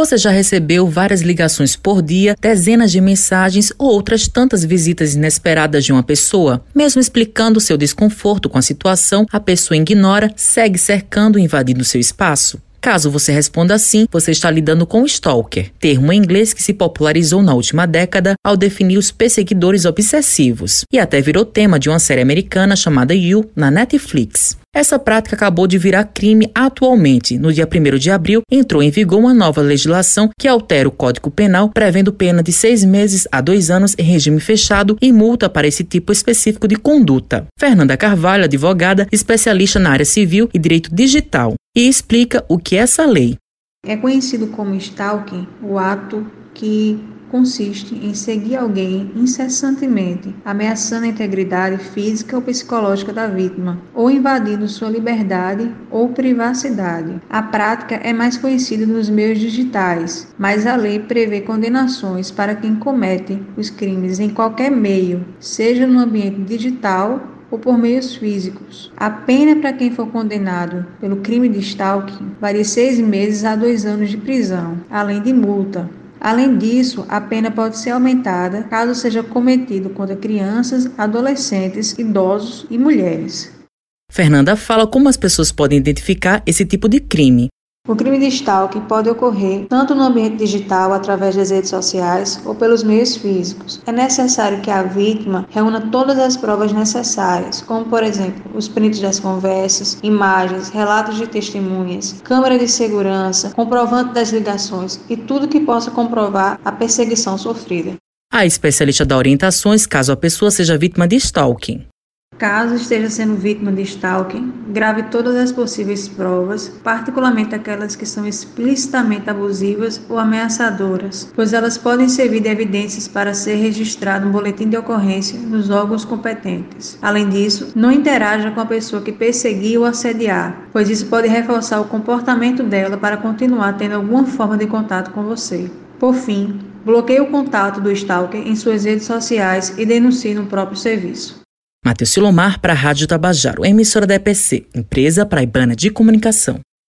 Você já recebeu várias ligações por dia, dezenas de mensagens ou outras tantas visitas inesperadas de uma pessoa? Mesmo explicando seu desconforto com a situação, a pessoa ignora, segue cercando e invadindo seu espaço. Caso você responda sim, você está lidando com stalker, termo em inglês que se popularizou na última década ao definir os perseguidores obsessivos, e até virou tema de uma série americana chamada You na Netflix. Essa prática acabou de virar crime atualmente. No dia 1 de abril, entrou em vigor uma nova legislação que altera o Código Penal, prevendo pena de seis meses a dois anos em regime fechado e multa para esse tipo específico de conduta. Fernanda Carvalho, advogada, especialista na área civil e direito digital, e explica o que é essa lei. É conhecido como stalking o ato que consiste em seguir alguém incessantemente, ameaçando a integridade física ou psicológica da vítima, ou invadindo sua liberdade ou privacidade. A prática é mais conhecida nos meios digitais, mas a lei prevê condenações para quem comete os crimes em qualquer meio, seja no ambiente digital ou por meios físicos. A pena para quem for condenado pelo crime de stalking varia seis meses a dois anos de prisão, além de multa. Além disso, a pena pode ser aumentada caso seja cometido contra crianças, adolescentes, idosos e mulheres. Fernanda fala como as pessoas podem identificar esse tipo de crime. O crime de stalking pode ocorrer tanto no ambiente digital, através das redes sociais, ou pelos meios físicos. É necessário que a vítima reúna todas as provas necessárias, como, por exemplo, os prints das conversas, imagens, relatos de testemunhas, câmera de segurança, comprovante das ligações e tudo que possa comprovar a perseguição sofrida. A especialista dá orientações caso a pessoa seja vítima de stalking. Caso esteja sendo vítima de stalking, grave todas as possíveis provas, particularmente aquelas que são explicitamente abusivas ou ameaçadoras, pois elas podem servir de evidências para ser registrado um boletim de ocorrência nos órgãos competentes. Além disso, não interaja com a pessoa que perseguir ou assediar, pois isso pode reforçar o comportamento dela para continuar tendo alguma forma de contato com você. Por fim, bloqueie o contato do stalker em suas redes sociais e denuncie no próprio serviço. Matheus Silomar para a Rádio Tabajaro, emissora da EPC, empresa praibana de comunicação.